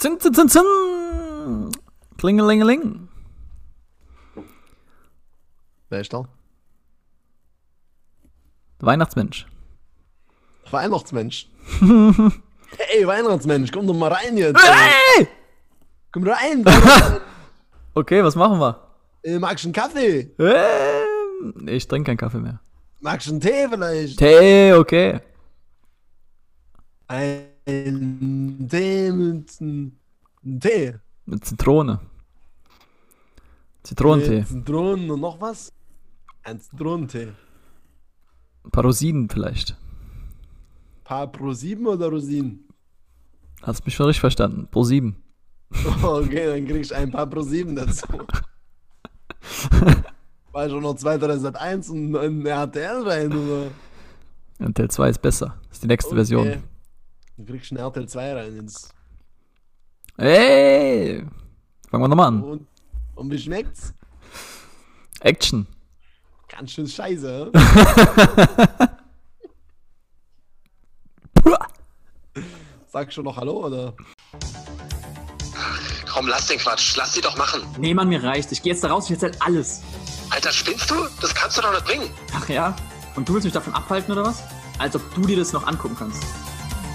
Zin, zin, zin, zin. Klingelingeling. Wer ist da? Weihnachtsmensch. Weihnachtsmensch. hey, Weihnachtsmensch, komm doch mal rein jetzt. Hey! Komm rein. Okay, was machen wir? äh, magst du einen Kaffee? Ähm, ich trinke keinen Kaffee mehr. Magst du einen Tee vielleicht? Tee, okay. Ein Tee mit einem Tee. Mit Zitrone. Zitronentee. Zitronen und noch was? Ein Zitronentee. Ein paar Rosinen vielleicht. Paar Pro 7 oder Rosinen? Hast mich schon richtig verstanden. Pro 7. Okay, dann kriegst du ein paar Pro 7 dazu. War schon noch zwei, drei Sat 1 und ein RTL rein, oder? RTL 2 ist besser. Das ist die nächste Version. Dann kriegst du ein RTL 2 rein ins. Hey! Fangen wir nochmal an. Und, und wie schmeckt's? Action. Ganz schön scheiße? Sag schon noch Hallo, oder? Komm, lass den Quatsch. Lass die doch machen. Nee, Mann, mir reicht. Ich gehe jetzt da raus, ich erzähl alles. Alter, spinnst du? Das kannst du doch nicht bringen. Ach ja? Und du willst mich davon abhalten oder was? Als ob du dir das noch angucken kannst.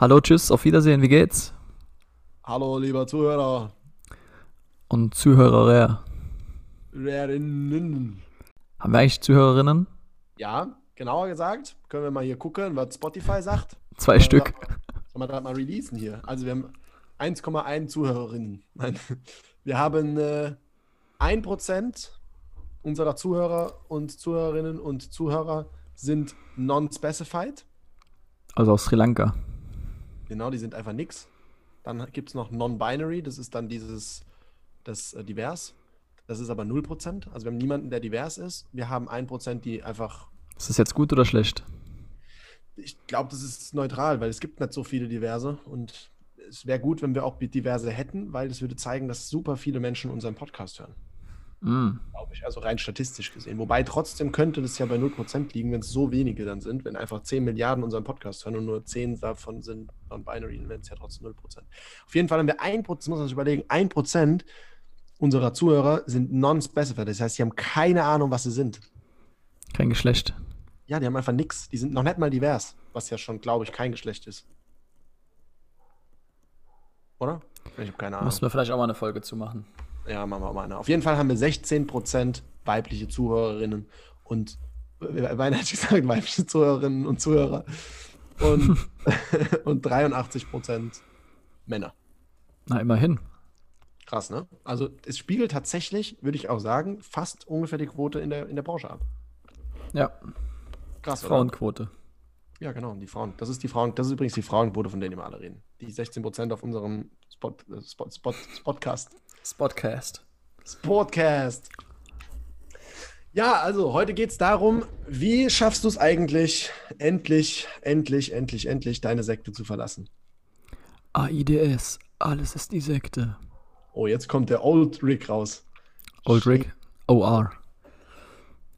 Hallo, tschüss, auf Wiedersehen, wie geht's? Hallo, lieber Zuhörer. Und Zuhörer. Hörerinnen. Haben wir eigentlich Zuhörerinnen? Ja, genauer gesagt, können wir mal hier gucken, was Spotify sagt. Zwei Sollen Stück. Sollen wir das mal releasen hier? Also wir haben 1,1 Zuhörerinnen. Nein, wir haben äh, 1% unserer Zuhörer und Zuhörerinnen und Zuhörer sind non-specified. Also aus Sri Lanka. Genau, die sind einfach nix. Dann gibt es noch non-binary, das ist dann dieses, das äh, divers. Das ist aber 0%. Also wir haben niemanden, der divers ist. Wir haben 1%, die einfach Ist das jetzt gut oder schlecht? ich glaube, das ist neutral, weil es gibt nicht so viele diverse und es wäre gut, wenn wir auch diverse hätten, weil das würde zeigen, dass super viele Menschen unseren Podcast hören. Mm. Glaube ich, also rein statistisch gesehen. Wobei trotzdem könnte das ja bei 0% liegen, wenn es so wenige dann sind, wenn einfach 10 Milliarden unseren Podcast hören und nur 10 davon sind non-binary, dann wären es ja trotzdem 0%. Auf jeden Fall haben wir 1%, muss man sich überlegen, 1% unserer Zuhörer sind non-specified. Das heißt, sie haben keine Ahnung, was sie sind. Kein Geschlecht. Ja, die haben einfach nichts. Die sind noch nicht mal divers, was ja schon, glaube ich, kein Geschlecht ist. Oder? Ich habe keine Ahnung. Müssen wir vielleicht auch mal eine Folge zu machen. Ja, machen wir mal eine. Auf jeden Fall haben wir 16% weibliche Zuhörerinnen und äh, beinahe ich gesagt, weibliche Zuhörerinnen und Zuhörer und, und 83% Männer. Na, immerhin. Krass, ne? Also es spiegelt tatsächlich, würde ich auch sagen, fast ungefähr die Quote in der, in der Branche ab. Ja, Krass, oder? Frauenquote. Ja, genau, die Frauen. Das ist die Frauen, das ist übrigens die Frauenquote, von denen wir alle reden. Die 16% auf unserem Spot, äh, Spot, Spot, Spotcast. Spotcast. Sportcast. Ja, also heute geht es darum, wie schaffst du es eigentlich, endlich, endlich, endlich, endlich deine Sekte zu verlassen? AIDS. Alles ist die Sekte. Oh, jetzt kommt der Old Rick raus. Old Rick. OR.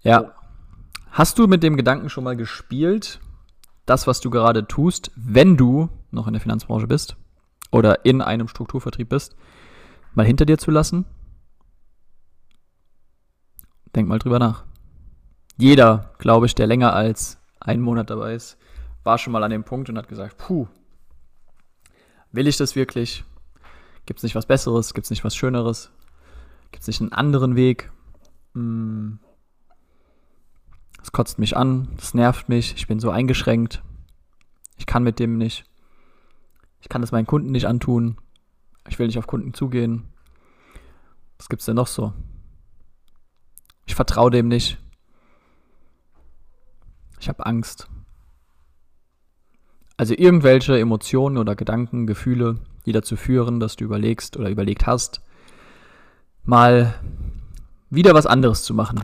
Ja. Hast du mit dem Gedanken schon mal gespielt, das, was du gerade tust, wenn du noch in der Finanzbranche bist oder in einem Strukturvertrieb bist, mal hinter dir zu lassen? Denk mal drüber nach. Jeder, glaube ich, der länger als einen Monat dabei ist, war schon mal an dem Punkt und hat gesagt, puh, will ich das wirklich? Gibt es nicht was Besseres? Gibt es nicht was Schöneres? Gibt es nicht einen anderen Weg? Hm. Es kotzt mich an, es nervt mich, ich bin so eingeschränkt. Ich kann mit dem nicht. Ich kann das meinen Kunden nicht antun. Ich will nicht auf Kunden zugehen. Was gibt's denn noch so? Ich vertraue dem nicht. Ich habe Angst. Also irgendwelche Emotionen oder Gedanken, Gefühle, die dazu führen, dass du überlegst oder überlegt hast, mal wieder was anderes zu machen.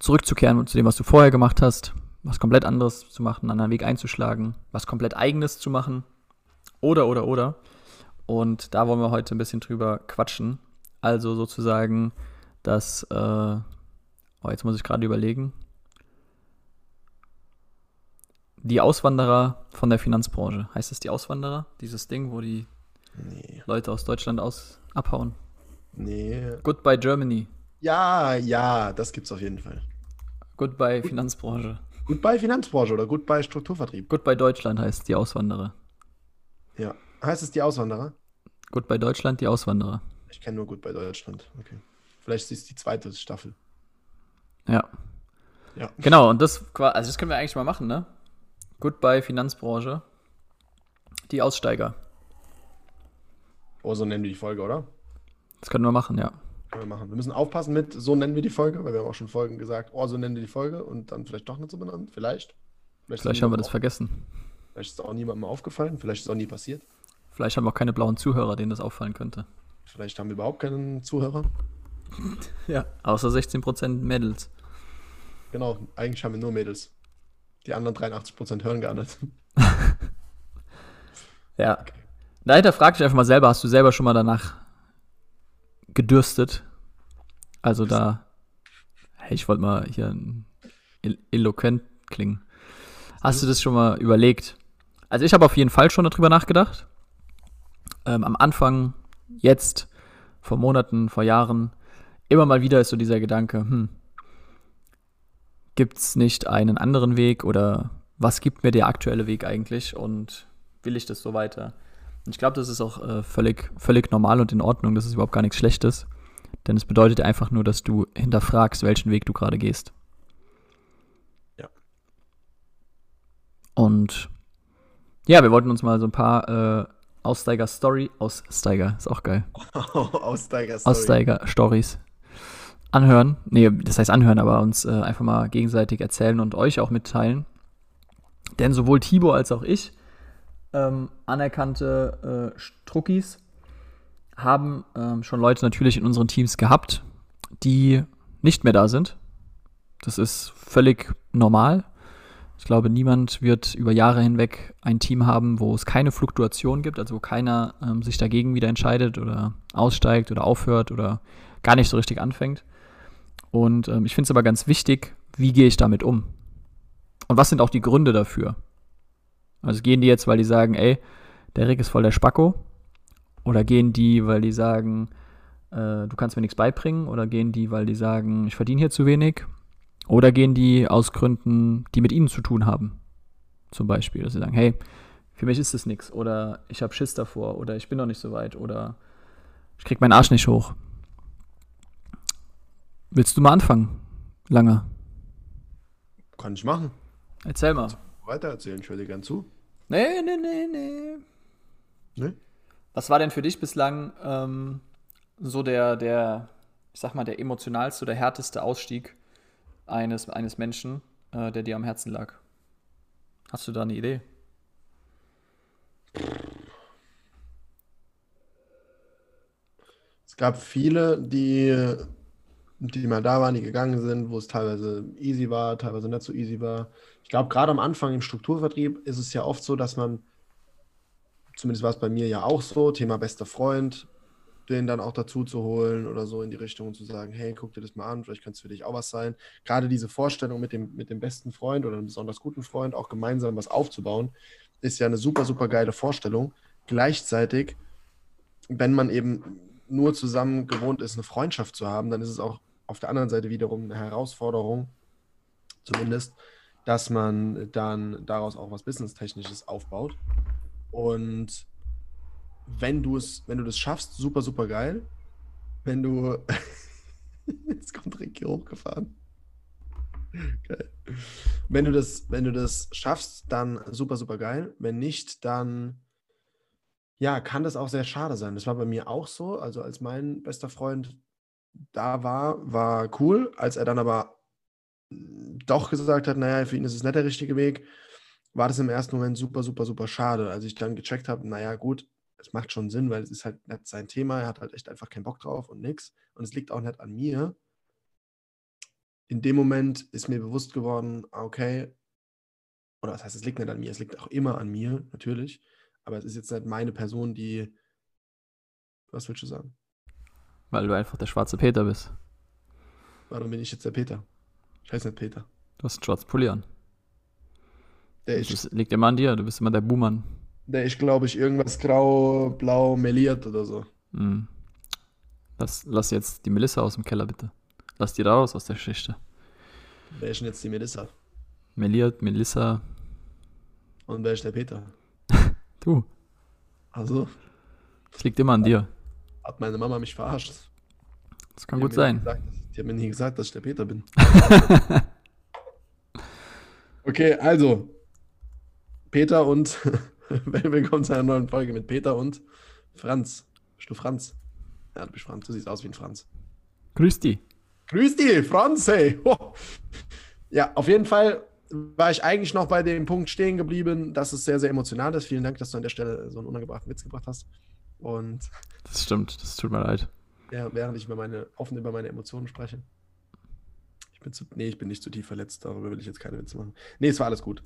Zurückzukehren zu dem, was du vorher gemacht hast, was komplett anderes zu machen, einen anderen Weg einzuschlagen, was komplett eigenes zu machen. Oder, oder, oder. Und da wollen wir heute ein bisschen drüber quatschen. Also sozusagen das, äh, oh, jetzt muss ich gerade überlegen. Die Auswanderer von der Finanzbranche. Heißt es die Auswanderer? Dieses Ding, wo die Nee. Leute aus Deutschland aus abhauen. Nee. Goodbye Germany. Ja, ja, das gibt's auf jeden Fall. Goodbye Finanzbranche. Goodbye Finanzbranche oder Goodbye Strukturvertrieb. Goodbye Deutschland heißt die Auswanderer. Ja. Heißt es die Auswanderer? Goodbye Deutschland, die Auswanderer. Ich kenne nur Goodbye Deutschland. Okay. Vielleicht ist es die zweite Staffel. Ja. Ja. Genau, und das, also das können wir eigentlich mal machen, ne? Goodbye Finanzbranche. Die Aussteiger. Oh, so nennen wir die Folge, oder? Das können wir machen, ja. Können wir machen. Wir müssen aufpassen mit, so nennen wir die Folge, weil wir haben auch schon Folgen gesagt, oh, so nennen wir die Folge und dann vielleicht doch nicht so benannt. Vielleicht. Vielleicht ist haben wir das auch- vergessen. Vielleicht ist es auch niemandem aufgefallen. Vielleicht ist es auch nie passiert. Vielleicht haben wir auch keine blauen Zuhörer, denen das auffallen könnte. Vielleicht haben wir überhaupt keinen Zuhörer. Ja. Außer 16% Mädels. Genau, eigentlich haben wir nur Mädels. Die anderen 83% hören gar nicht. Ja. Dahinter frag dich einfach mal selber, hast du selber schon mal danach gedürstet? Also da, hey, ich wollte mal hier elo- eloquent klingen. Hast du das schon mal überlegt? Also ich habe auf jeden Fall schon darüber nachgedacht. Ähm, am Anfang, jetzt, vor Monaten, vor Jahren, immer mal wieder ist so dieser Gedanke, hm, gibt es nicht einen anderen Weg oder was gibt mir der aktuelle Weg eigentlich und will ich das so weiter? Und ich glaube, das ist auch äh, völlig, völlig normal und in Ordnung. Das ist überhaupt gar nichts Schlechtes. Denn es bedeutet einfach nur, dass du hinterfragst, welchen Weg du gerade gehst. Ja. Und ja, wir wollten uns mal so ein paar äh, Aussteiger-Story, Aussteiger, ist auch geil, Aussteiger, sorry. Aussteiger-Stories anhören. Nee, das heißt anhören, aber uns äh, einfach mal gegenseitig erzählen und euch auch mitteilen. Denn sowohl Tibor als auch ich, ähm, anerkannte äh, Struckis, haben ähm, schon Leute natürlich in unseren Teams gehabt, die nicht mehr da sind. Das ist völlig normal. Ich glaube, niemand wird über Jahre hinweg ein Team haben, wo es keine Fluktuation gibt, also wo keiner ähm, sich dagegen wieder entscheidet oder aussteigt oder aufhört oder gar nicht so richtig anfängt. Und ähm, ich finde es aber ganz wichtig, wie gehe ich damit um? Und was sind auch die Gründe dafür? Also gehen die jetzt, weil die sagen, ey, der Rick ist voll der Spacko? Oder gehen die, weil die sagen, äh, du kannst mir nichts beibringen? Oder gehen die, weil die sagen, ich verdiene hier zu wenig? Oder gehen die aus Gründen, die mit ihnen zu tun haben? Zum Beispiel, dass sie sagen, hey, für mich ist das nichts. Oder ich habe Schiss davor. Oder ich bin noch nicht so weit. Oder ich krieg meinen Arsch nicht hoch. Willst du mal anfangen? Lange. Kann ich machen. Erzähl mal. Weiter erzählen, ich höre dir gern zu. Nee, nee, nee, nee. Ne? Was war denn für dich bislang ähm, so der, der, ich sag mal, der emotionalste oder härteste Ausstieg eines, eines Menschen, äh, der dir am Herzen lag? Hast du da eine Idee? Es gab viele, die, die mal da waren, die gegangen sind, wo es teilweise easy war, teilweise nicht so easy war. Ich glaube, gerade am Anfang im Strukturvertrieb ist es ja oft so, dass man, zumindest war es bei mir ja auch so, Thema bester Freund, den dann auch dazu zu holen oder so in die Richtung und zu sagen, hey, guck dir das mal an, vielleicht könnte es für dich auch was sein. Gerade diese Vorstellung mit dem, mit dem besten Freund oder einem besonders guten Freund, auch gemeinsam was aufzubauen, ist ja eine super, super geile Vorstellung. Gleichzeitig, wenn man eben nur zusammen gewohnt ist, eine Freundschaft zu haben, dann ist es auch auf der anderen Seite wiederum eine Herausforderung, zumindest, dass man dann daraus auch was Business-Technisches aufbaut. Und wenn du es, wenn du das schaffst, super, super geil. Wenn du. Jetzt kommt Rick hier hochgefahren. Geil. Wenn du das, wenn du das schaffst, dann super, super geil. Wenn nicht, dann Ja, kann das auch sehr schade sein. Das war bei mir auch so. Also als mein bester Freund da war, war cool. Als er dann aber doch gesagt hat, naja, für ihn ist es nicht der richtige Weg, war das im ersten Moment super, super, super schade. Als ich dann gecheckt habe, naja, gut, es macht schon Sinn, weil es ist halt nicht sein Thema. Er hat halt echt einfach keinen Bock drauf und nix. Und es liegt auch nicht an mir. In dem Moment ist mir bewusst geworden, okay, oder das heißt, es liegt nicht an mir, es liegt auch immer an mir, natürlich. Aber es ist jetzt nicht meine Person, die. Was willst du sagen? Weil du einfach der schwarze Peter bist. Warum bin ich jetzt der Peter? Ich heiße nicht Peter. Du hast einen schwarzen Pulli an. Der Das ist, liegt immer an dir, du bist immer der Buhmann. Der ist glaube ich, irgendwas grau, blau meliert oder so. Hm. Lass, lass jetzt die Melissa aus dem Keller, bitte. Lass die raus aus der Geschichte. Wer ist denn jetzt die Melissa? Meliert, Melissa, Und wer ist der Peter? du. Also, Das liegt immer an dir. hat meine Mama mich verarscht. Das kann Die gut sein. Gesagt, die hat mir nie gesagt, dass ich der Peter bin. okay, also. Peter und. Willkommen zu einer neuen Folge mit Peter und Franz. Bist du Franz? Ja, du bist Franz. Du siehst aus wie ein Franz. Grüß die. Grüß dich, Franz, hey. Ja, auf jeden Fall war ich eigentlich noch bei dem Punkt stehen geblieben, dass es sehr, sehr emotional ist. Vielen Dank, dass du an der Stelle so einen unangebrachten Witz gebracht hast. Und Das stimmt, das tut mir leid. ja, während ich über meine, offen über meine Emotionen spreche. Ich bin zu, nee, ich bin nicht zu tief verletzt, darüber will ich jetzt keine Witze machen. Nee, es war alles gut.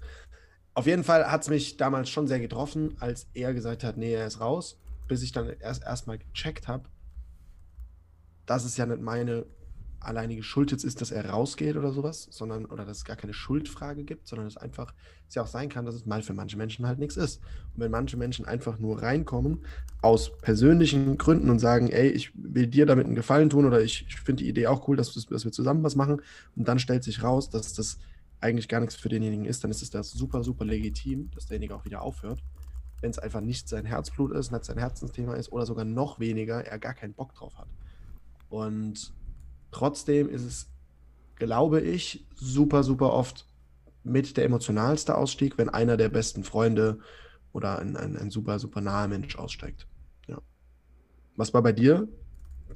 Auf jeden Fall hat es mich damals schon sehr getroffen, als er gesagt hat, nee, er ist raus, bis ich dann erst erstmal gecheckt habe, dass es ja nicht meine alleinige Schuld jetzt ist, dass er rausgeht oder sowas, sondern, oder dass es gar keine Schuldfrage gibt, sondern es einfach, es ja auch sein kann, dass es mal für manche Menschen halt nichts ist. Und wenn manche Menschen einfach nur reinkommen, aus persönlichen Gründen und sagen, ey, ich will dir damit einen Gefallen tun oder ich, ich finde die Idee auch cool, dass, dass wir zusammen was machen und dann stellt sich raus, dass das eigentlich gar nichts für denjenigen ist, dann ist es das super, super legitim, dass derjenige auch wieder aufhört. Wenn es einfach nicht sein Herzblut ist, nicht sein Herzensthema ist oder sogar noch weniger, er gar keinen Bock drauf hat. Und trotzdem ist es, glaube ich, super, super oft mit der emotionalste Ausstieg, wenn einer der besten Freunde oder ein, ein, ein super, super naher Mensch aussteigt. Ja. Was war bei dir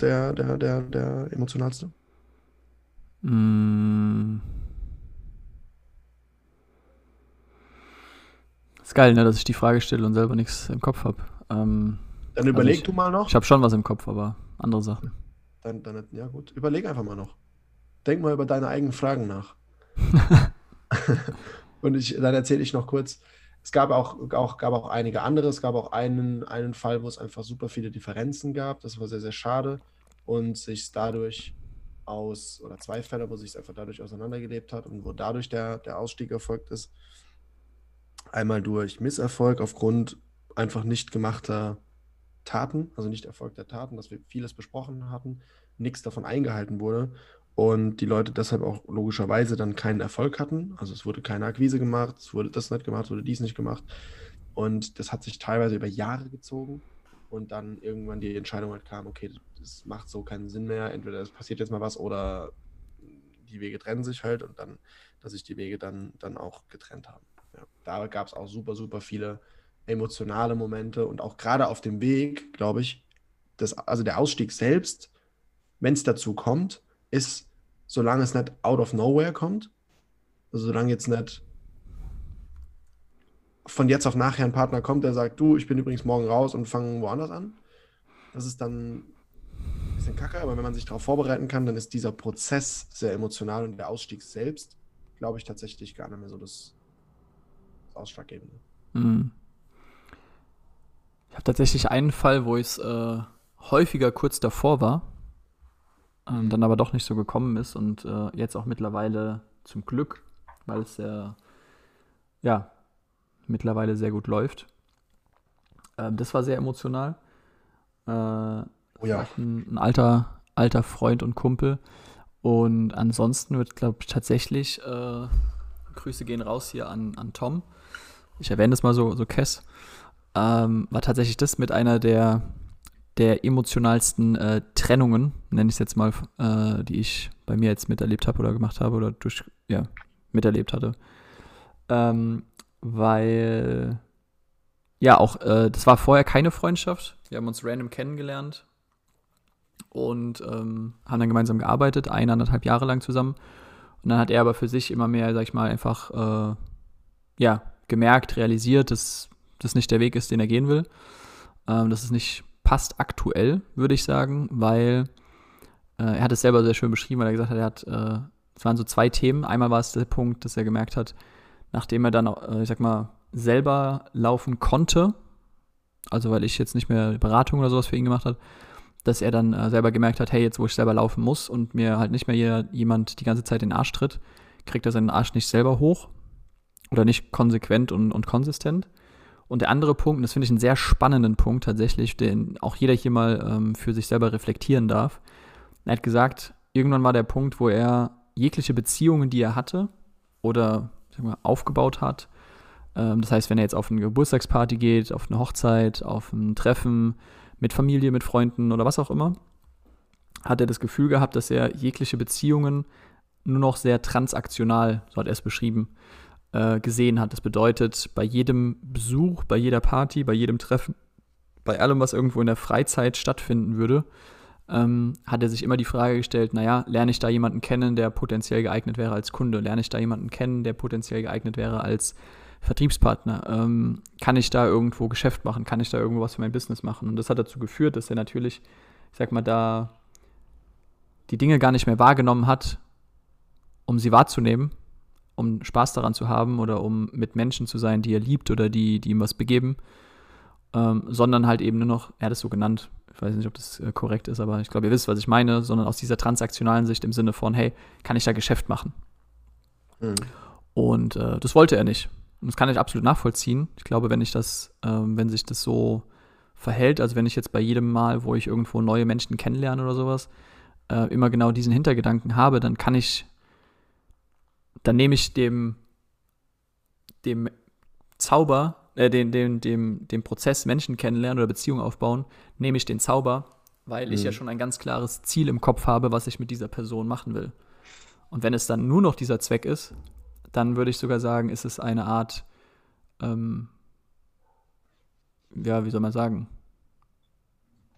der, der, der, der emotionalste? Mm. Ist geil, ne, dass ich die Frage stelle und selber nichts im Kopf habe. Ähm, Dann überleg ich- du mal noch. ich habe schon was im Kopf, aber andere Sachen. Dann, dann, ja gut, überleg einfach mal noch. Denk mal über deine eigenen Fragen nach. Und ich, dann erzähle ich noch kurz. Es gab auch, auch, gab auch einige andere. Es gab auch einen, einen Fall, wo es einfach super viele Differenzen gab. Das war sehr, sehr schade. Und sich dadurch aus, oder zwei Fälle, wo sich es einfach dadurch auseinandergelebt hat und wo dadurch der, der Ausstieg erfolgt ist. Einmal durch Misserfolg aufgrund einfach nicht gemachter Taten, also nicht erfolgter Taten, dass wir vieles besprochen hatten, nichts davon eingehalten wurde und die Leute deshalb auch logischerweise dann keinen Erfolg hatten. Also es wurde keine Akquise gemacht, es wurde das nicht gemacht, es wurde dies nicht gemacht. Und das hat sich teilweise über Jahre gezogen und dann irgendwann die Entscheidung halt kam, okay, das macht so keinen Sinn mehr, entweder es passiert jetzt mal was oder die Wege trennen sich halt und dann, dass sich die Wege dann, dann auch getrennt haben. Ja, da gab es auch super, super viele emotionale Momente und auch gerade auf dem Weg, glaube ich, das, also der Ausstieg selbst, wenn es dazu kommt, ist, solange es nicht out of nowhere kommt, also solange jetzt nicht von jetzt auf nachher ein Partner kommt, der sagt, du, ich bin übrigens morgen raus und fange woanders an, das ist dann ein bisschen kacke, aber wenn man sich darauf vorbereiten kann, dann ist dieser Prozess sehr emotional und der Ausstieg selbst, glaube ich, tatsächlich gar nicht mehr so das, das Ausschlaggebende. Mm. Ich habe tatsächlich einen Fall, wo ich äh, häufiger kurz davor war, ähm, dann aber doch nicht so gekommen ist und äh, jetzt auch mittlerweile zum Glück, weil es sehr, ja, mittlerweile sehr gut läuft. Ähm, das war sehr emotional. Äh, Oh ja. ein, ein alter, alter Freund und Kumpel. Und ansonsten wird, glaube ich, tatsächlich, äh, Grüße gehen raus hier an, an Tom. Ich erwähne das mal so, so Kess. Ähm, war tatsächlich das mit einer der, der emotionalsten äh, Trennungen, nenne ich es jetzt mal, äh, die ich bei mir jetzt miterlebt habe oder gemacht habe oder durch, ja, miterlebt hatte. Ähm, weil ja, auch, äh, das war vorher keine Freundschaft. Wir haben uns random kennengelernt und ähm, haben dann gemeinsam gearbeitet, eineinhalb Jahre lang zusammen. Und dann hat er aber für sich immer mehr, sag ich mal, einfach, äh, ja, gemerkt, realisiert, dass das nicht der Weg ist, den er gehen will. Ähm, dass es nicht passt aktuell, würde ich sagen, weil äh, er hat es selber sehr schön beschrieben, weil er gesagt hat, er hat, äh, es waren so zwei Themen. Einmal war es der Punkt, dass er gemerkt hat, nachdem er dann, äh, ich sag mal, selber laufen konnte, also weil ich jetzt nicht mehr Beratung oder sowas für ihn gemacht habe, dass er dann äh, selber gemerkt hat, hey, jetzt wo ich selber laufen muss und mir halt nicht mehr jeder, jemand die ganze Zeit den Arsch tritt, kriegt er seinen Arsch nicht selber hoch oder nicht konsequent und, und konsistent. Und der andere Punkt, und das finde ich einen sehr spannenden Punkt tatsächlich, den auch jeder hier mal ähm, für sich selber reflektieren darf. Er hat gesagt, irgendwann war der Punkt, wo er jegliche Beziehungen, die er hatte oder mal, aufgebaut hat, ähm, das heißt, wenn er jetzt auf eine Geburtstagsparty geht, auf eine Hochzeit, auf ein Treffen mit Familie, mit Freunden oder was auch immer, hat er das Gefühl gehabt, dass er jegliche Beziehungen nur noch sehr transaktional, so hat er es beschrieben, äh, gesehen hat. Das bedeutet, bei jedem Besuch, bei jeder Party, bei jedem Treffen, bei allem, was irgendwo in der Freizeit stattfinden würde, ähm, hat er sich immer die Frage gestellt, naja, lerne ich da jemanden kennen, der potenziell geeignet wäre als Kunde? Lerne ich da jemanden kennen, der potenziell geeignet wäre als Vertriebspartner? Ähm, kann ich da irgendwo Geschäft machen? Kann ich da irgendwo was für mein Business machen? Und das hat dazu geführt, dass er natürlich, ich sag mal, da die Dinge gar nicht mehr wahrgenommen hat, um sie wahrzunehmen, um Spaß daran zu haben oder um mit Menschen zu sein, die er liebt oder die, die ihm was begeben, ähm, sondern halt eben nur noch, er hat es so genannt, ich weiß nicht, ob das äh, korrekt ist, aber ich glaube, ihr wisst, was ich meine, sondern aus dieser transaktionalen Sicht im Sinne von, hey, kann ich da Geschäft machen? Mhm. Und äh, das wollte er nicht. Und das kann ich absolut nachvollziehen. Ich glaube, wenn ich das, ähm, wenn sich das so verhält, also wenn ich jetzt bei jedem Mal, wo ich irgendwo neue Menschen kennenlerne oder sowas, äh, immer genau diesen Hintergedanken habe, dann kann ich, dann nehme ich dem, dem Zauber, äh, den, dem, dem, dem Prozess Menschen kennenlernen oder Beziehungen aufbauen, nehme ich den Zauber, weil mhm. ich ja mhm. schon ein ganz klares Ziel im Kopf habe, was ich mit dieser Person machen will. Und wenn es dann nur noch dieser Zweck ist, dann würde ich sogar sagen, ist es eine Art, ähm, ja, wie soll man sagen?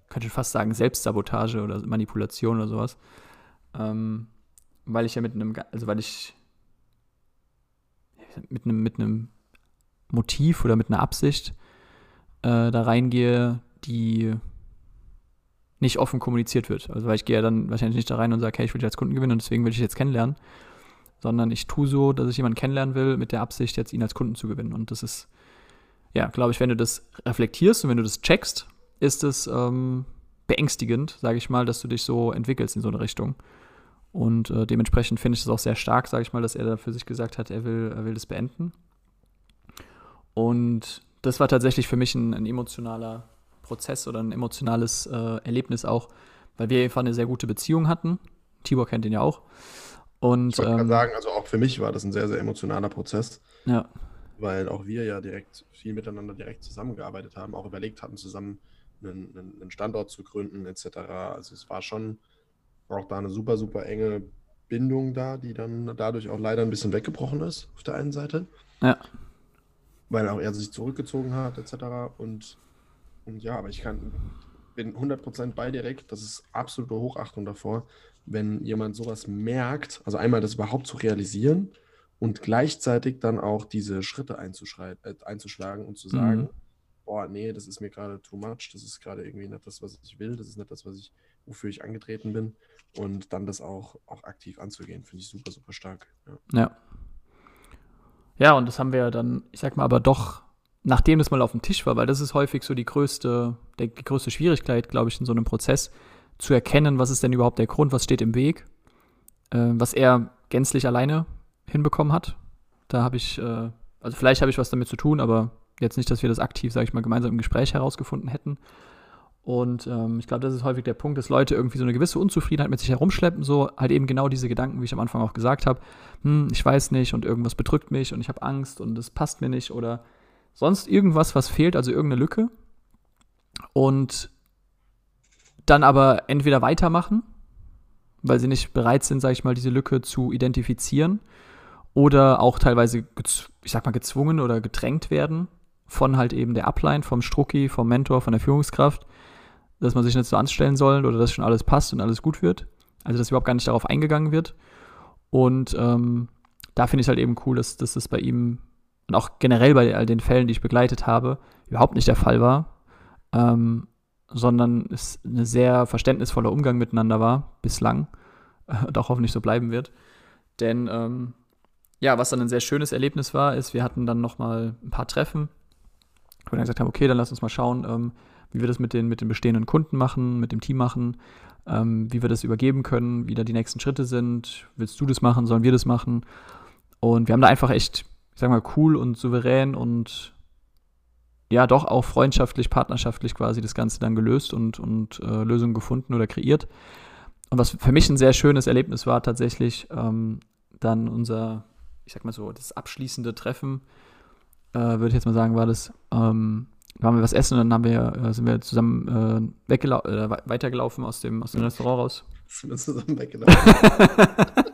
Könnte fast sagen, Selbstsabotage oder Manipulation oder sowas. Ähm, weil ich ja mit einem, also weil ich mit einem, mit einem Motiv oder mit einer Absicht äh, da reingehe, die nicht offen kommuniziert wird. Also weil ich gehe ja dann wahrscheinlich nicht da rein und sage, hey, ich will dich als Kunden gewinnen und deswegen will ich dich jetzt kennenlernen, sondern ich tue so, dass ich jemanden kennenlernen will, mit der Absicht, jetzt ihn als Kunden zu gewinnen. Und das ist, ja, glaube ich, wenn du das reflektierst und wenn du das checkst, ist es ähm, beängstigend, sage ich mal, dass du dich so entwickelst in so eine Richtung. Und äh, dementsprechend finde ich es auch sehr stark, sage ich mal, dass er da für sich gesagt hat, er will, er will das beenden. Und das war tatsächlich für mich ein, ein emotionaler Prozess oder ein emotionales äh, Erlebnis auch, weil wir einfach eine sehr gute Beziehung hatten. Tibor kennt ihn ja auch. Und, ich wollte ähm, sagen, also auch für mich war das ein sehr, sehr emotionaler Prozess. Ja. Weil auch wir ja direkt viel miteinander direkt zusammengearbeitet haben, auch überlegt hatten, zusammen einen, einen Standort zu gründen, etc. Also es war schon auch da eine super, super enge Bindung da, die dann dadurch auch leider ein bisschen weggebrochen ist, auf der einen Seite. Ja. Weil auch er sich zurückgezogen hat, etc. Und, und ja, aber ich kann, bin 100% bei direkt. Das ist absolute Hochachtung davor, wenn jemand sowas merkt, also einmal das überhaupt zu realisieren und gleichzeitig dann auch diese Schritte äh, einzuschlagen und zu mhm. sagen, mhm. boah, nee, das ist mir gerade too much, das ist gerade irgendwie nicht das, was ich will, das ist nicht das, was ich, wofür ich angetreten bin und dann das auch, auch aktiv anzugehen, finde ich super, super stark. Ja. ja. Ja, und das haben wir dann, ich sag mal, aber doch, nachdem das mal auf dem Tisch war, weil das ist häufig so die größte, die größte Schwierigkeit, glaube ich, in so einem Prozess, zu erkennen, was ist denn überhaupt der Grund, was steht im Weg, äh, was er gänzlich alleine hinbekommen hat. Da habe ich, äh, also vielleicht habe ich was damit zu tun, aber jetzt nicht, dass wir das aktiv, sage ich mal, gemeinsam im Gespräch herausgefunden hätten. Und ähm, ich glaube, das ist häufig der Punkt, dass Leute irgendwie so eine gewisse Unzufriedenheit mit sich herumschleppen, so halt eben genau diese Gedanken, wie ich am Anfang auch gesagt habe, hm, ich weiß nicht und irgendwas bedrückt mich und ich habe Angst und es passt mir nicht oder sonst irgendwas, was fehlt, also irgendeine Lücke. Und dann aber entweder weitermachen, weil sie nicht bereit sind, sage ich mal, diese Lücke zu identifizieren, oder auch teilweise, ich sag mal, gezwungen oder gedrängt werden von halt eben der Upline, vom Strucki, vom Mentor, von der Führungskraft, dass man sich nicht so anstellen soll oder dass schon alles passt und alles gut wird. Also dass überhaupt gar nicht darauf eingegangen wird. Und ähm, da finde ich halt eben cool, dass, dass das bei ihm und auch generell bei all den Fällen, die ich begleitet habe, überhaupt nicht der Fall war, ähm, sondern es ein sehr verständnisvoller Umgang miteinander war, bislang, und auch hoffentlich so bleiben wird. Denn ähm, ja, was dann ein sehr schönes Erlebnis war, ist, wir hatten dann nochmal ein paar Treffen, wo wir dann gesagt haben, okay, dann lass uns mal schauen, ähm, wie wir das mit den, mit den bestehenden Kunden machen, mit dem Team machen, ähm, wie wir das übergeben können, wie da die nächsten Schritte sind. Willst du das machen? Sollen wir das machen? Und wir haben da einfach echt, ich sag mal, cool und souverän und ja, doch auch freundschaftlich, partnerschaftlich quasi das Ganze dann gelöst und, und äh, Lösungen gefunden oder kreiert. Und was für mich ein sehr schönes Erlebnis war, tatsächlich ähm, dann unser, ich sag mal so, das abschließende Treffen, äh, würde ich jetzt mal sagen, war das, ähm, waren wir was essen und dann haben wir, äh, sind wir zusammen äh, äh, weitergelaufen aus dem, aus dem Restaurant raus. Sind wir zusammen weggelaufen?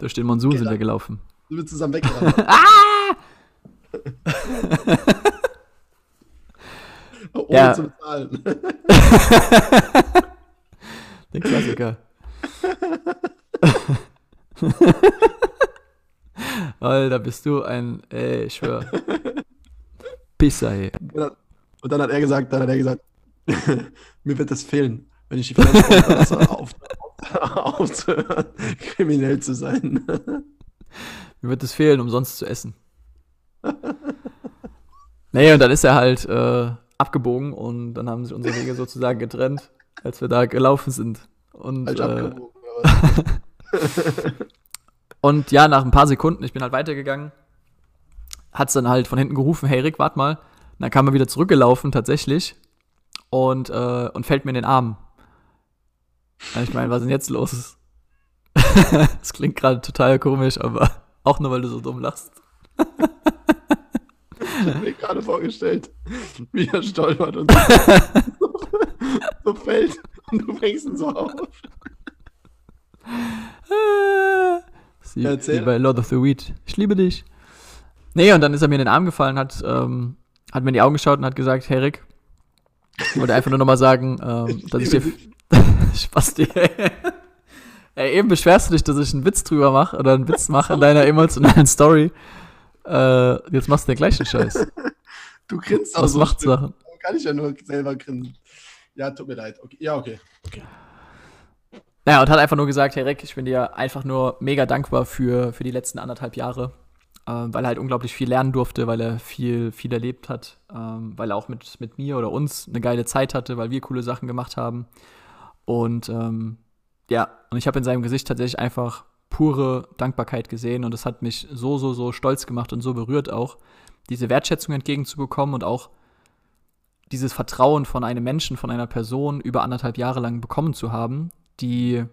Durch den Monsun Okay, sind wir gelaufen. Sind wir zusammen weggelaufen? Ohne Ja. zu bezahlen. Der Klassiker. Alter, bist du ein, ey, ich schwör. Pisser, ey. Und dann, hat er gesagt, dann hat er gesagt, mir wird das fehlen, wenn ich die verlasse, auf, aufzuhören, kriminell zu sein. Mir wird es fehlen, um sonst zu essen. nee, und dann ist er halt äh, abgebogen und dann haben sich unsere Wege sozusagen getrennt, als wir da gelaufen sind. Und, Falsch äh, und ja, nach ein paar Sekunden, ich bin halt weitergegangen, hat es dann halt von hinten gerufen, hey Rick, warte mal. Und dann kam er wieder zurückgelaufen, tatsächlich, und, äh, und fällt mir in den Arm. Ich meine, was ist denn jetzt los? das klingt gerade total komisch, aber auch nur, weil du so dumm lachst. Ich habe mir gerade vorgestellt, wie er stolpert und so, so fällt und du bringst ihn so auf. Sie, erzähl. wie bei Lord of the Weed. Ich liebe dich. Nee, und dann ist er mir in den Arm gefallen, hat, ähm, hat mir in die Augen geschaut und hat gesagt, hey Rick, ich wollte einfach nur nochmal sagen, ähm, dass ich dir... Spaß dir. Ey, eben beschwerst du dich, dass ich einen Witz drüber mache oder einen Witz mache in deiner emotionalen Story. Äh, jetzt machst du den gleichen Scheiß. Du grinst auch Was so. macht. Sachen? Kann ich ja nur selber grinsen. Ja, tut mir leid. Okay. Ja, okay. Naja, und hat einfach nur gesagt, hey Rick, ich bin dir einfach nur mega dankbar für, für die letzten anderthalb Jahre, ähm, weil er halt unglaublich viel lernen durfte, weil er viel, viel erlebt hat, ähm, weil er auch mit, mit mir oder uns eine geile Zeit hatte, weil wir coole Sachen gemacht haben. Und ähm, ja, und ich habe in seinem Gesicht tatsächlich einfach pure Dankbarkeit gesehen und das hat mich so, so, so stolz gemacht und so berührt auch, diese Wertschätzung entgegenzubekommen und auch dieses Vertrauen von einem Menschen, von einer Person über anderthalb Jahre lang bekommen zu haben, die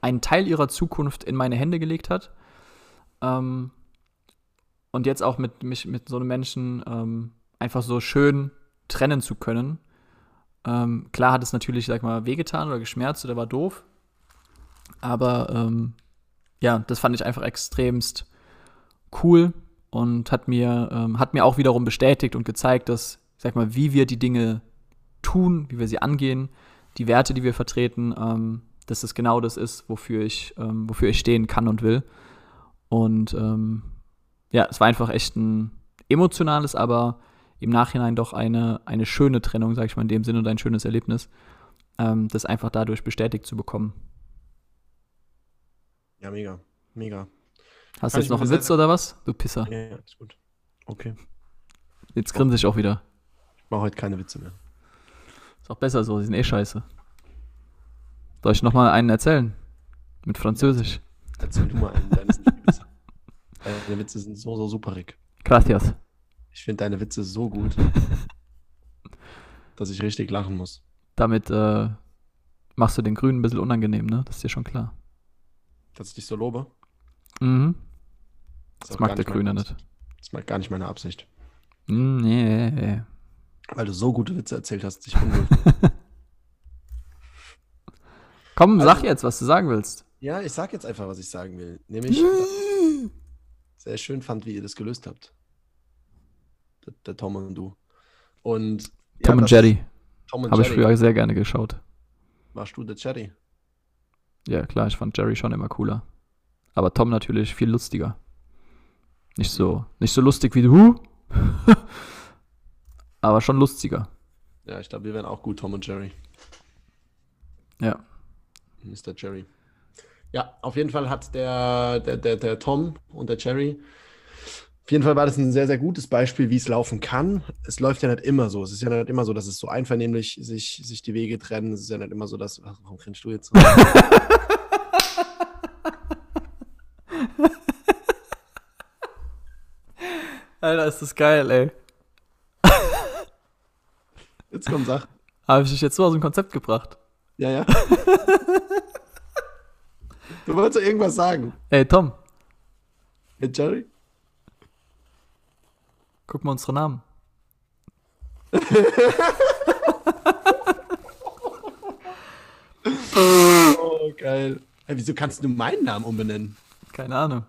einen Teil ihrer Zukunft in meine Hände gelegt hat. Ähm, und jetzt auch mit, mich mit so einem Menschen ähm, einfach so schön trennen zu können. Ähm, klar hat es natürlich, sag mal, wehgetan oder geschmerzt oder war doof. Aber ähm, ja, das fand ich einfach extremst cool und hat mir, ähm, hat mir auch wiederum bestätigt und gezeigt, dass, sag mal, wie wir die Dinge tun, wie wir sie angehen, die Werte, die wir vertreten, ähm, dass das genau das ist, wofür ich, ähm, wofür ich stehen kann und will. Und ähm, ja, es war einfach echt ein emotionales, aber im Nachhinein doch eine, eine schöne Trennung, sag ich mal in dem Sinne, und ein schönes Erlebnis, ähm, das einfach dadurch bestätigt zu bekommen. Ja, mega. Mega. Hast du jetzt noch einen Witz oder was? Du Pisser. Ja, ja, ist gut. Okay. Jetzt grinse ich auch wieder. Ich mache heute keine Witze mehr. Ist auch besser so, die sind eh scheiße. Soll ich noch mal einen erzählen? Mit Französisch. Erzähl du mal einen. Deine, sind viel besser. deine Witze sind so, so super, Rick. Gracias. Ich finde deine Witze so gut, dass ich richtig lachen muss. Damit äh, machst du den Grünen ein bisschen unangenehm, ne? Das ist dir schon klar. Dass ich dich so lobe. Mhm. Das auch mag der Grüne nicht. Das mag gar nicht meine Absicht. Mm, nee, nee. Weil du so gute Witze erzählt hast, ich unwohl. Komm, sag Also- jetzt, was du sagen willst. ja, ich sag jetzt einfach, was ich sagen will. Nämlich, ich sehr schön fand, wie ihr das gelöst habt. der, der Tom und du. Und Tom ja, und das- Jerry. Tom und Habe ich früher sehr gerne geschaut. Warst du der Jerry? Ja, klar, ich fand Jerry schon immer cooler. Aber Tom natürlich viel lustiger. Nicht so, nicht so lustig wie du. aber schon lustiger. Ja, ich glaube, wir wären auch gut, Tom und Jerry. Ja. Mr. Jerry. Ja, auf jeden Fall hat der, der, der, der Tom und der Jerry. Auf jeden Fall war das ein sehr, sehr gutes Beispiel, wie es laufen kann. Es läuft ja nicht immer so. Es ist ja nicht immer so, dass es so einvernehmlich sich, sich die Wege trennen. Es ist ja nicht immer so, dass. Ach, warum grinst du jetzt? so? Alter, ist das geil, ey. Jetzt komm, sag. Habe ich dich jetzt so aus dem Konzept gebracht. Ja, ja. du wolltest doch irgendwas sagen. Ey, Tom, Hey, Jerry? Guck mal unsere Namen. Oh, geil. Hey, wieso kannst du meinen Namen umbenennen? Keine Ahnung.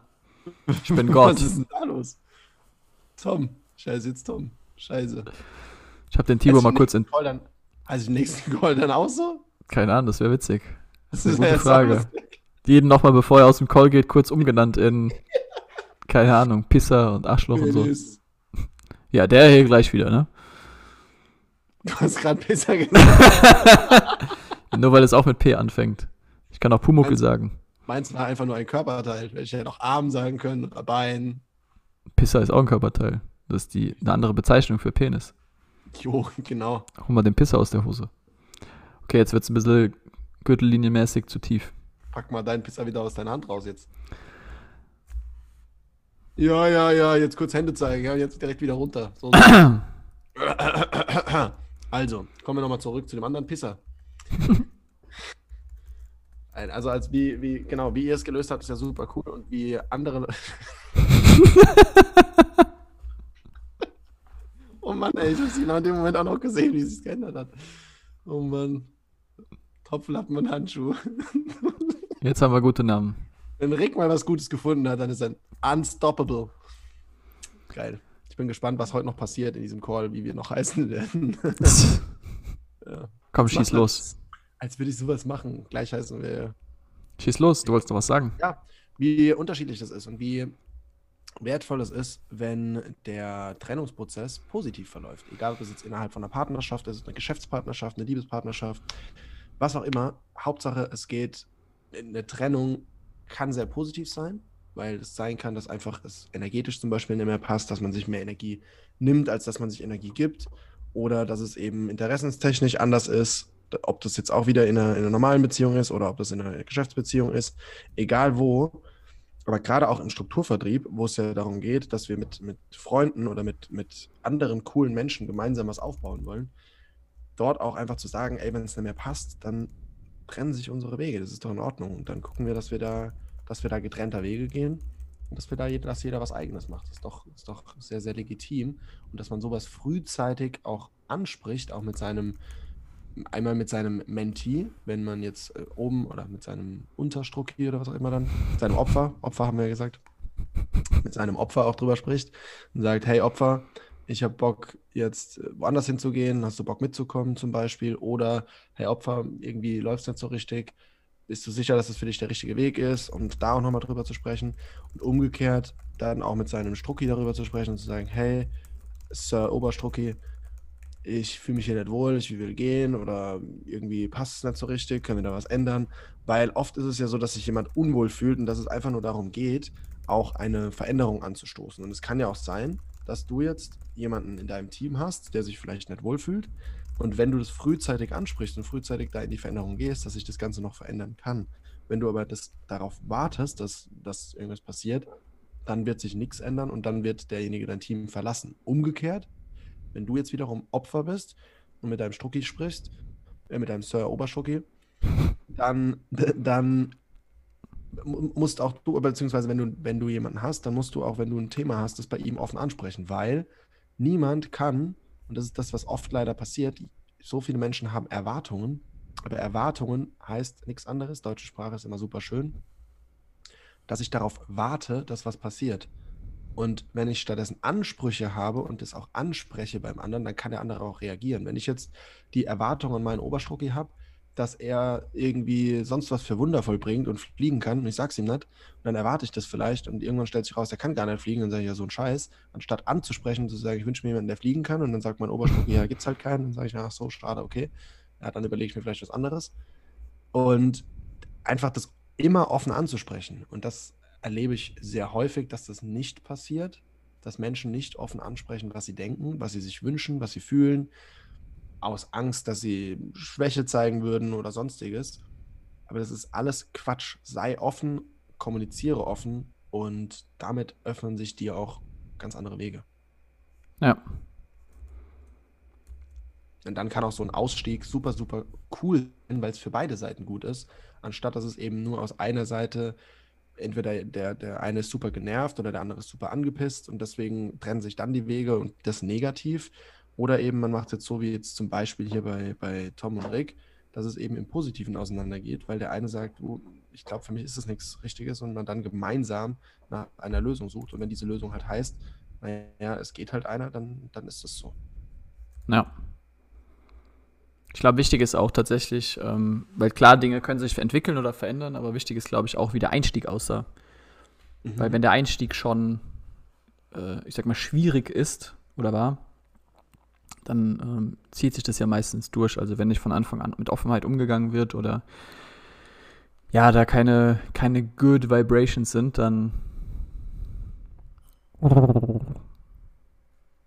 Ich bin Gott. Was ist denn da los? Tom. Scheiße, jetzt Tom. Scheiße. Ich habe den Timo Heißt mal kurz in. Call dann, also im nächsten Call dann auch so? Keine Ahnung, das wäre witzig. Das eine gute Frage. Jeden nochmal, bevor er aus dem Call geht, kurz umgenannt in. Keine Ahnung, Pisser und Arschloch und so. Ja, der hier gleich wieder, ne? Du hast gerade besser gesagt. Nur weil es auch mit P anfängt. Ich kann auch Pumuckel Meinst du- sagen. Meins war einfach nur ein Körperteil. Hätte ich ja noch Arm sagen können oder Bein. Pisser ist auch ein Körperteil. Das ist die, eine andere Bezeichnung für Penis. Jo, genau. Hol mal den Pisser aus der Hose. Okay, jetzt wird es ein bisschen gürtellinienmäßig zu tief. Pack mal deinen Pisser wieder aus deiner Hand raus jetzt. Ja, ja, ja, jetzt kurz Hände zeigen, ja, jetzt direkt wieder runter. So, so. also, kommen wir nochmal zurück zu dem anderen Pisser. Also als wie, wie, genau, wie ihr es gelöst habt, ist ja super cool und wie andere. oh Mann, ey, ich hab's genau in dem Moment auch noch gesehen, wie es sich geändert hat. Oh Mann. Topflappen und Handschuh. Jetzt haben wir gute Namen. Wenn Rick mal was Gutes gefunden hat, dann ist er unstoppable. Geil. Ich bin gespannt, was heute noch passiert in diesem Call, wie wir noch heißen werden. ja. Komm, schieß los. Als würde ich sowas machen. Gleich heißen wir. Schieß los, du wolltest noch was sagen. Ja, wie unterschiedlich das ist und wie wertvoll es ist, wenn der Trennungsprozess positiv verläuft. Egal, ob es jetzt innerhalb von einer Partnerschaft ist, eine Geschäftspartnerschaft, eine Liebespartnerschaft, was auch immer. Hauptsache, es geht, eine Trennung kann sehr positiv sein, weil es sein kann, dass einfach es energetisch zum Beispiel nicht mehr passt, dass man sich mehr Energie nimmt, als dass man sich Energie gibt. Oder dass es eben interessenstechnisch anders ist, ob das jetzt auch wieder in einer, in einer normalen Beziehung ist oder ob das in einer Geschäftsbeziehung ist, egal wo. Aber gerade auch im Strukturvertrieb, wo es ja darum geht, dass wir mit, mit Freunden oder mit, mit anderen coolen Menschen gemeinsam was aufbauen wollen, dort auch einfach zu sagen, ey, wenn es nicht mehr passt, dann trennen sich unsere Wege. Das ist doch in Ordnung. Und dann gucken wir, dass wir da, dass wir da getrennter Wege gehen und dass wir da jeder, dass jeder was Eigenes macht. Das ist doch, ist doch sehr, sehr legitim. Und dass man sowas frühzeitig auch anspricht, auch mit seinem, einmal mit seinem Mentee, wenn man jetzt äh, oben oder mit seinem Unterstrucki oder was auch immer dann, mit seinem Opfer, Opfer haben wir ja gesagt, mit seinem Opfer auch drüber spricht und sagt, hey Opfer, ich habe Bock jetzt äh, woanders hinzugehen, hast du Bock mitzukommen zum Beispiel? Oder hey Opfer, irgendwie läuft es nicht so richtig, bist du sicher, dass es für dich der richtige Weg ist? Und da auch nochmal drüber zu sprechen. Und umgekehrt dann auch mit seinem Strucki darüber zu sprechen und zu sagen, hey Sir Oberstrucki, ich fühle mich hier nicht wohl, ich will gehen oder irgendwie passt es nicht so richtig, können wir da was ändern? Weil oft ist es ja so, dass sich jemand unwohl fühlt und dass es einfach nur darum geht, auch eine Veränderung anzustoßen. Und es kann ja auch sein, dass du jetzt jemanden in deinem Team hast, der sich vielleicht nicht wohlfühlt. Und wenn du das frühzeitig ansprichst und frühzeitig da in die Veränderung gehst, dass sich das Ganze noch verändern kann. Wenn du aber das darauf wartest, dass, dass irgendwas passiert, dann wird sich nichts ändern und dann wird derjenige dein Team verlassen. Umgekehrt, wenn du jetzt wiederum Opfer bist und mit deinem Strucki sprichst, äh, mit deinem Sir Oberstrucki, dann, dann musst auch du, beziehungsweise wenn du, wenn du jemanden hast, dann musst du auch, wenn du ein Thema hast, das bei ihm offen ansprechen, weil niemand kann, und das ist das, was oft leider passiert, so viele Menschen haben Erwartungen, aber Erwartungen heißt nichts anderes, deutsche Sprache ist immer super schön, dass ich darauf warte, dass was passiert. Und wenn ich stattdessen Ansprüche habe und das auch anspreche beim anderen, dann kann der andere auch reagieren. Wenn ich jetzt die Erwartung an meinen Oberstrucki habe, dass er irgendwie sonst was für Wunder vollbringt und fliegen kann und ich sag's ihm nicht, und dann erwarte ich das vielleicht und irgendwann stellt sich raus, er kann gar nicht fliegen, dann sage ich ja so ein Scheiß, anstatt anzusprechen zu sagen, ich wünsche mir jemanden, der fliegen kann und dann sagt mein Oberstrucki, ja, gibt's halt keinen, dann sage ich, ach so, schade, okay. Ja, dann überlege ich mir vielleicht was anderes. Und einfach das immer offen anzusprechen. Und das erlebe ich sehr häufig, dass das nicht passiert, dass Menschen nicht offen ansprechen, was sie denken, was sie sich wünschen, was sie fühlen, aus Angst, dass sie Schwäche zeigen würden oder sonstiges. Aber das ist alles Quatsch. Sei offen, kommuniziere offen und damit öffnen sich dir auch ganz andere Wege. Ja. Und dann kann auch so ein Ausstieg super, super cool sein, weil es für beide Seiten gut ist, anstatt dass es eben nur aus einer Seite, entweder der, der eine ist super genervt oder der andere ist super angepisst und deswegen trennen sich dann die Wege und das negativ. Oder eben man macht es jetzt so wie jetzt zum Beispiel hier bei, bei Tom und Rick, dass es eben im Positiven auseinandergeht, weil der eine sagt, oh, ich glaube, für mich ist das nichts Richtiges und man dann gemeinsam nach einer Lösung sucht. Und wenn diese Lösung halt heißt, naja, es geht halt einer, dann, dann ist es so. Ja. Ich glaube, wichtig ist auch tatsächlich, ähm, weil klar, Dinge können sich entwickeln oder verändern, aber wichtig ist, glaube ich, auch, wie der Einstieg aussah. Mhm. Weil wenn der Einstieg schon, äh, ich sag mal, schwierig ist oder war, dann ähm, zieht sich das ja meistens durch. Also wenn nicht von Anfang an mit Offenheit umgegangen wird oder ja, da keine, keine good vibrations sind, dann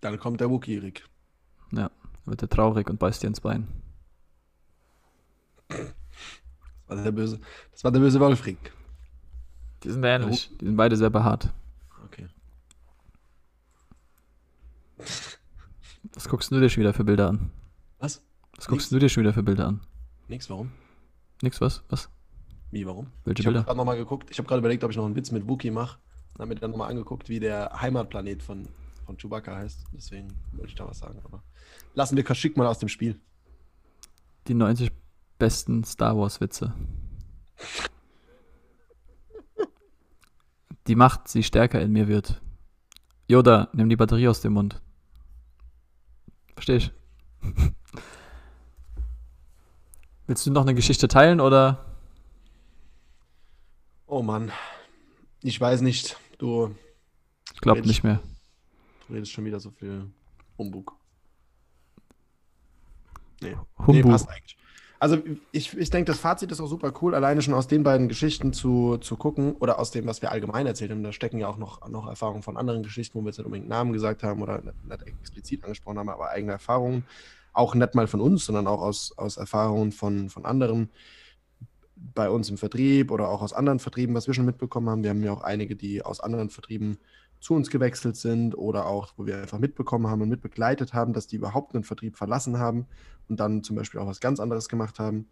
Dann kommt der Wookie, Rick. wird er traurig und beißt dir ins Bein. Das war der böse, das war der böse Wolf, Rick. Die sind ähnlich. Die sind beide sehr behaart. Okay. Was guckst du dir schon wieder für Bilder an? Was? Was guckst du dir schon wieder für Bilder an? Nix, warum? Nix, was? Was? Wie, warum? Welche Ich habe Bilder? gerade nochmal geguckt. Ich habe gerade überlegt, ob ich noch einen Witz mit Wookie mache. Dann habe mir dann nochmal angeguckt, wie der Heimatplanet von, von Chewbacca heißt. Deswegen wollte ich da was sagen. Aber lassen wir Kashyyyk mal aus dem Spiel. Die 90 besten Star Wars Witze. Die Macht, die stärker in mir wird. Yoda, nimm die Batterie aus dem Mund. Versteh ich. Willst du noch eine Geschichte teilen oder? Oh Mann. Ich weiß nicht. Du, Ich glaube nicht mehr. du redest schon wieder so viel Humbug. Nee. Nee, Humbug. passt eigentlich. Also ich, ich denke, das Fazit ist auch super cool, alleine schon aus den beiden Geschichten zu, zu gucken oder aus dem, was wir allgemein erzählt haben. Da stecken ja auch noch, noch Erfahrungen von anderen Geschichten, wo wir jetzt nicht unbedingt Namen gesagt haben oder nicht, explizit angesprochen haben, aber eigene Erfahrungen. Auch nicht mal von uns, sondern auch aus, aus Erfahrungen von, von anderen bei uns im Vertrieb oder auch aus anderen Vertrieben, was wir schon mitbekommen haben. Wir haben ja auch einige, die aus anderen Vertrieben zu uns gewechselt sind oder auch, wo wir einfach mitbekommen haben und mitbegleitet haben, dass die überhaupt einen Vertrieb verlassen haben und dann zum Beispiel auch was ganz anderes gemacht haben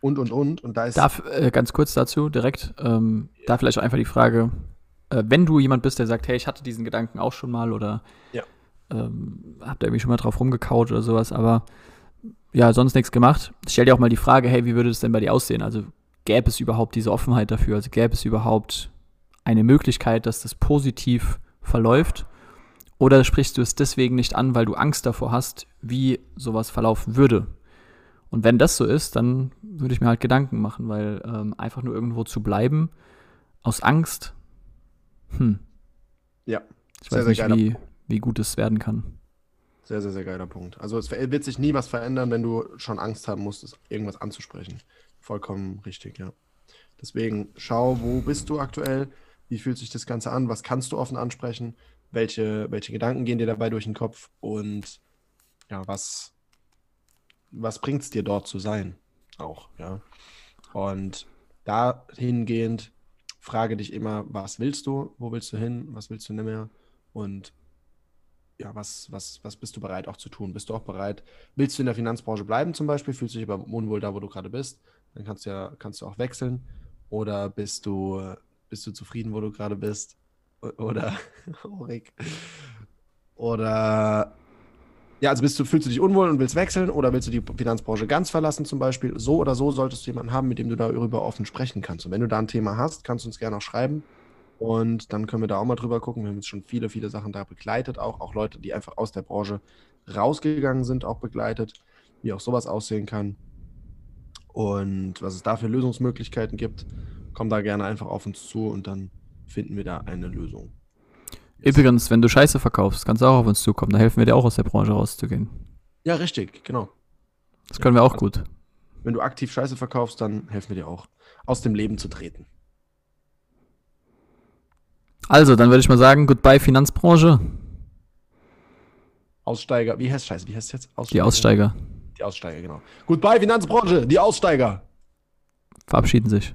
und, und, und. Und da ist Darf, äh, ganz kurz dazu, direkt, ähm, da vielleicht auch einfach die Frage, äh, wenn du jemand bist, der sagt, hey, ich hatte diesen Gedanken auch schon mal oder Ja. ähm, hab da irgendwie schon mal drauf rumgekaut oder sowas, aber ja, sonst nichts gemacht. Stell dir auch mal die Frage, hey, wie würde es denn bei dir aussehen? Also gäbe es überhaupt diese Offenheit dafür? Also gäbe es überhaupt eine Möglichkeit, dass das positiv verläuft? Oder sprichst du es deswegen nicht an, weil du Angst davor hast, wie sowas verlaufen würde? Und wenn das so ist, dann würde ich mir halt Gedanken machen, weil ähm, einfach nur irgendwo zu bleiben, aus Angst, hm, ja, ich weiß sehr nicht, wie, wie gut es werden kann. sehr, sehr, sehr geiler Punkt. Also es wird sich nie was verändern, wenn du schon Angst haben musst, irgendwas anzusprechen. Vollkommen richtig, ja. Deswegen schau, wo bist du aktuell? Wie fühlt sich das Ganze an? Was kannst du offen ansprechen? Welche, welche Gedanken gehen dir dabei durch den Kopf? Und ja, was, was bringt es dir dort zu sein? Auch, ja. Und dahingehend frage dich immer, was willst du? Wo willst du hin? Was willst du nicht mehr? Und ja, was, was, was bist du bereit auch zu tun? Bist du auch bereit? Willst du in der Finanzbranche bleiben zum Beispiel? Fühlst du dich aber unwohl da, wo du gerade bist? Dann kannst du ja, kannst du auch wechseln. Oder bist du, bist du zufrieden, wo du gerade bist? Oder, Rick. Oder, ja, also bist du, fühlst du dich unwohl und willst wechseln? Oder willst du die Finanzbranche ganz verlassen zum Beispiel? So oder so solltest du jemanden haben, mit dem du darüber offen sprechen kannst. Und wenn du da ein Thema hast, kannst du uns gerne auch schreiben. Und dann können wir da auch mal drüber gucken. Wir haben jetzt schon viele, viele Sachen da begleitet, auch, auch Leute, die einfach aus der Branche rausgegangen sind, auch begleitet, wie auch sowas aussehen kann. Und was es da für Lösungsmöglichkeiten gibt, komm da gerne einfach auf uns zu und dann finden wir da eine Lösung. Übrigens, wenn du Scheiße verkaufst, kannst du auch auf uns zukommen. Da helfen wir dir auch aus der Branche rauszugehen. Ja, richtig, genau. Das können wir auch gut. Wenn du aktiv Scheiße verkaufst, dann helfen wir dir auch, aus dem Leben zu treten. Also, dann würde ich mal sagen, goodbye Finanzbranche. Aussteiger, wie heißt Scheiße? Wie heißt es jetzt? Die Aussteiger Die Aussteiger, genau. Goodbye, Finanzbranche, die Aussteiger. verabschieden sich.